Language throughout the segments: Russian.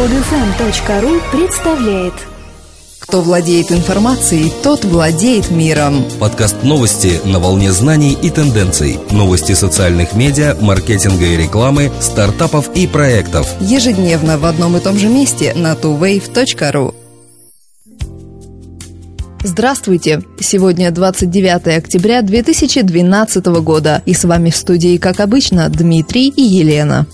Podfm.ru представляет Кто владеет информацией, тот владеет миром. Подкаст новости на волне знаний и тенденций. Новости социальных медиа, маркетинга и рекламы, стартапов и проектов. Ежедневно в одном и том же месте на tuwave.ru. Здравствуйте! Сегодня 29 октября 2012 года, и с вами в студии, как обычно, Дмитрий и Елена.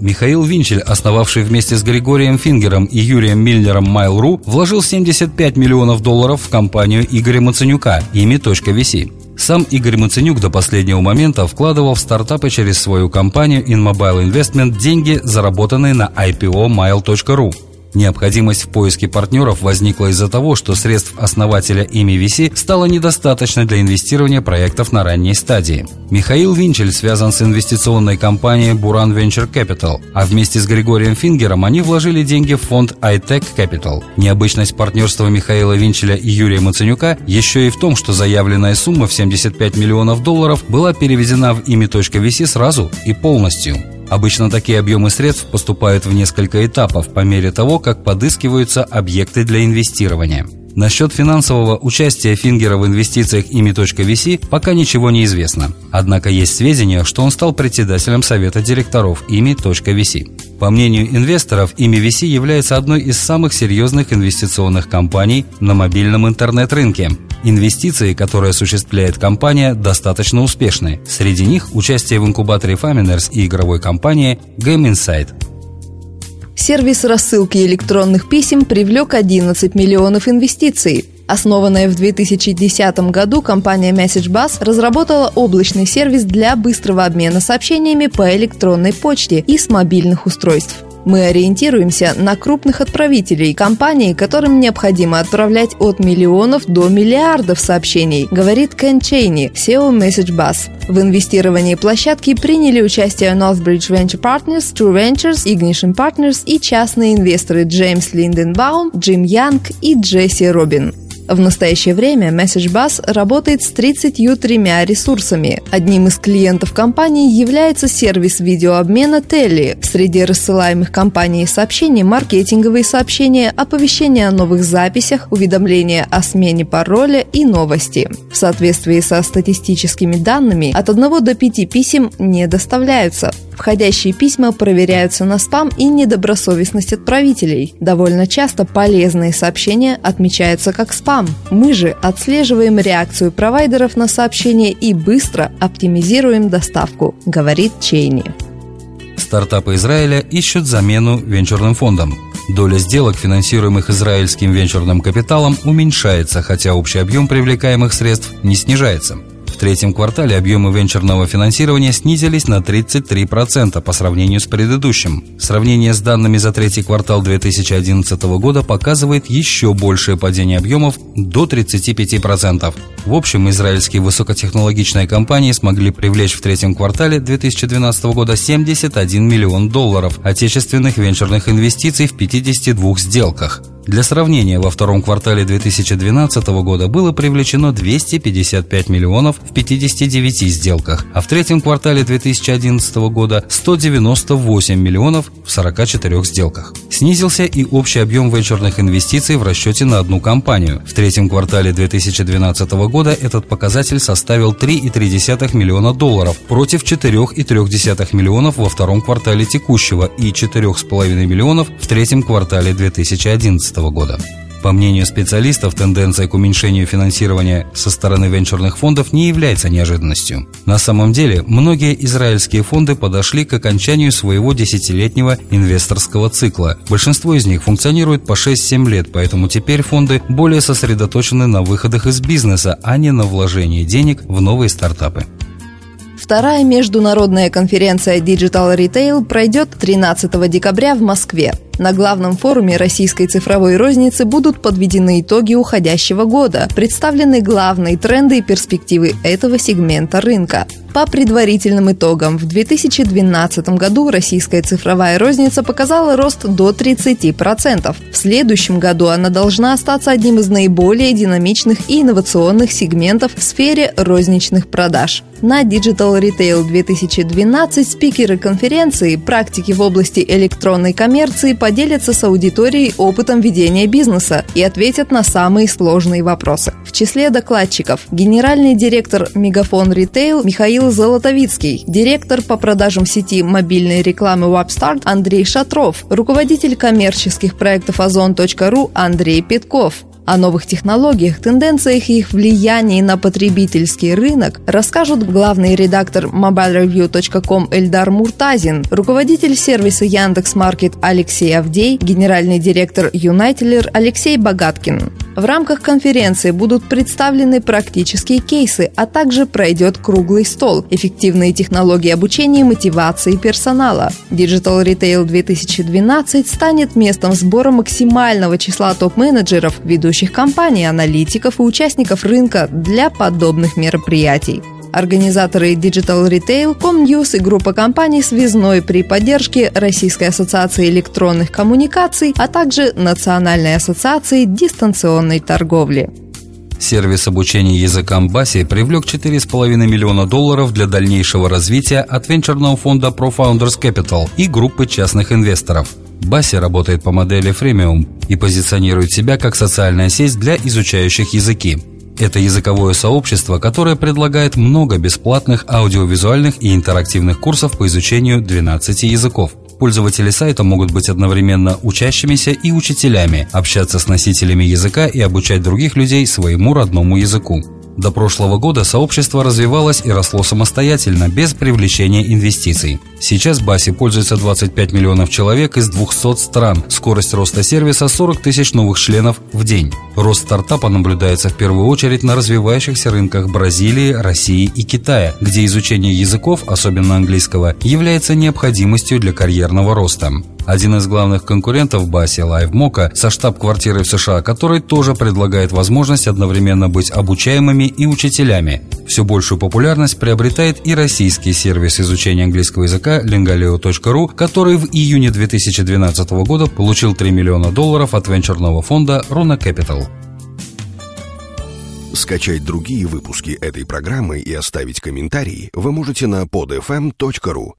Михаил Винчель, основавший вместе с Григорием Фингером и Юрием Миллером Mail.ru, вложил 75 миллионов долларов в компанию Игоря Маценюка, ими.vc. Сам Игорь Маценюк до последнего момента вкладывал в стартапы через свою компанию InMobile Investment деньги, заработанные на IPO Mile.ru. Необходимость в поиске партнеров возникла из-за того, что средств основателя ими VC стало недостаточно для инвестирования проектов на ранней стадии. Михаил Винчель связан с инвестиционной компанией Buran Venture Capital, а вместе с Григорием Фингером они вложили деньги в фонд iTech Capital. Необычность партнерства Михаила Винчеля и Юрия Маценюка еще и в том, что заявленная сумма в 75 миллионов долларов была переведена в ими.vc сразу и полностью. Обычно такие объемы средств поступают в несколько этапов по мере того, как подыскиваются объекты для инвестирования. Насчет финансового участия Фингера в инвестициях ими.vc пока ничего не известно. Однако есть сведения, что он стал председателем совета директоров ими.vc. По мнению инвесторов, ими.vc является одной из самых серьезных инвестиционных компаний на мобильном интернет-рынке. Инвестиции, которые осуществляет компания, достаточно успешны. Среди них участие в инкубаторе Faminers и игровой компании Game Insight. Сервис рассылки электронных писем привлек 11 миллионов инвестиций. Основанная в 2010 году, компания MessageBus разработала облачный сервис для быстрого обмена сообщениями по электронной почте и с мобильных устройств. Мы ориентируемся на крупных отправителей, компаний, которым необходимо отправлять от миллионов до миллиардов сообщений, говорит Кен Чейни, SEO MessageBus. В инвестировании площадки приняли участие Northbridge Venture Partners, True Ventures, Ignition Partners и частные инвесторы Джеймс Линденбаум, Джим Янг и Джесси Робин. В настоящее время MessageBus работает с 33 ресурсами. Одним из клиентов компании является сервис видеообмена Telly. Среди рассылаемых компанией сообщений маркетинговые сообщения, оповещения о новых записях, уведомления о смене пароля и новости. В соответствии со статистическими данными, от 1 до 5 писем не доставляются. Входящие письма проверяются на спам и недобросовестность отправителей. Довольно часто полезные сообщения отмечаются как спам. Мы же отслеживаем реакцию провайдеров на сообщения и быстро оптимизируем доставку, говорит Чейни. Стартапы Израиля ищут замену венчурным фондам. Доля сделок, финансируемых израильским венчурным капиталом, уменьшается, хотя общий объем привлекаемых средств не снижается – третьем квартале объемы венчурного финансирования снизились на 33% по сравнению с предыдущим. Сравнение с данными за третий квартал 2011 года показывает еще большее падение объемов до 35%. В общем, израильские высокотехнологичные компании смогли привлечь в третьем квартале 2012 года 71 миллион долларов отечественных венчурных инвестиций в 52 сделках. Для сравнения, во втором квартале 2012 года было привлечено 255 миллионов в 59 сделках, а в третьем квартале 2011 года 198 миллионов в 44 сделках. Снизился и общий объем венчурных инвестиций в расчете на одну компанию. В третьем квартале 2012 года этот показатель составил 3,3 миллиона долларов против 4,3 миллионов во втором квартале текущего и 4,5 миллионов в третьем квартале 2011 года. По мнению специалистов, тенденция к уменьшению финансирования со стороны венчурных фондов не является неожиданностью. На самом деле, многие израильские фонды подошли к окончанию своего десятилетнего инвесторского цикла. Большинство из них функционирует по 6-7 лет, поэтому теперь фонды более сосредоточены на выходах из бизнеса, а не на вложении денег в новые стартапы. Вторая международная конференция Digital Retail пройдет 13 декабря в Москве. На главном форуме российской цифровой розницы будут подведены итоги уходящего года, представлены главные тренды и перспективы этого сегмента рынка. По предварительным итогам, в 2012 году российская цифровая розница показала рост до 30%. В следующем году она должна остаться одним из наиболее динамичных и инновационных сегментов в сфере розничных продаж. На Digital Retail 2012 спикеры конференции, практики в области электронной коммерции, поделятся с аудиторией опытом ведения бизнеса и ответят на самые сложные вопросы. В числе докладчиков генеральный директор Мегафон Ритейл Михаил Золотовицкий, директор по продажам сети мобильной рекламы WebStart Андрей Шатров, руководитель коммерческих проектов Озон.ру Андрей Петков, о новых технологиях, тенденциях и их влиянии на потребительский рынок расскажут главный редактор mobilereview.com Эльдар Муртазин, руководитель сервиса Яндекс.Маркет Алексей Авдей, генеральный директор Юнайтилер Алексей Богаткин. В рамках конференции будут представлены практические кейсы, а также пройдет круглый стол «Эффективные технологии обучения и мотивации персонала». Digital Retail 2012 станет местом сбора максимального числа топ-менеджеров, ведущих компаний, аналитиков и участников рынка для подобных мероприятий. Организаторы Digital Retail, Comnews и группа компаний «Связной» при поддержке Российской ассоциации электронных коммуникаций, а также Национальной ассоциации дистанционной торговли. Сервис обучения языкам Баси привлек 4,5 миллиона долларов для дальнейшего развития от венчурного фонда ProFounders Capital и группы частных инвесторов. Баси работает по модели фремиум и позиционирует себя как социальная сеть для изучающих языки. Это языковое сообщество, которое предлагает много бесплатных аудиовизуальных и интерактивных курсов по изучению 12 языков. Пользователи сайта могут быть одновременно учащимися и учителями, общаться с носителями языка и обучать других людей своему родному языку. До прошлого года сообщество развивалось и росло самостоятельно, без привлечения инвестиций. Сейчас Баси пользуется 25 миллионов человек из 200 стран. Скорость роста сервиса 40 тысяч новых членов в день. Рост стартапа наблюдается в первую очередь на развивающихся рынках Бразилии, России и Китая, где изучение языков, особенно английского, является необходимостью для карьерного роста. Один из главных конкурентов Баси LiveMocha со штаб-квартирой в США, который тоже предлагает возможность одновременно быть обучаемыми и учителями. Все большую популярность приобретает и российский сервис изучения английского языка lingaleo.ru, который в июне 2012 года получил 3 миллиона долларов от венчурного фонда Runa Capital. Скачать другие выпуски этой программы и оставить комментарии вы можете на podfm.ru.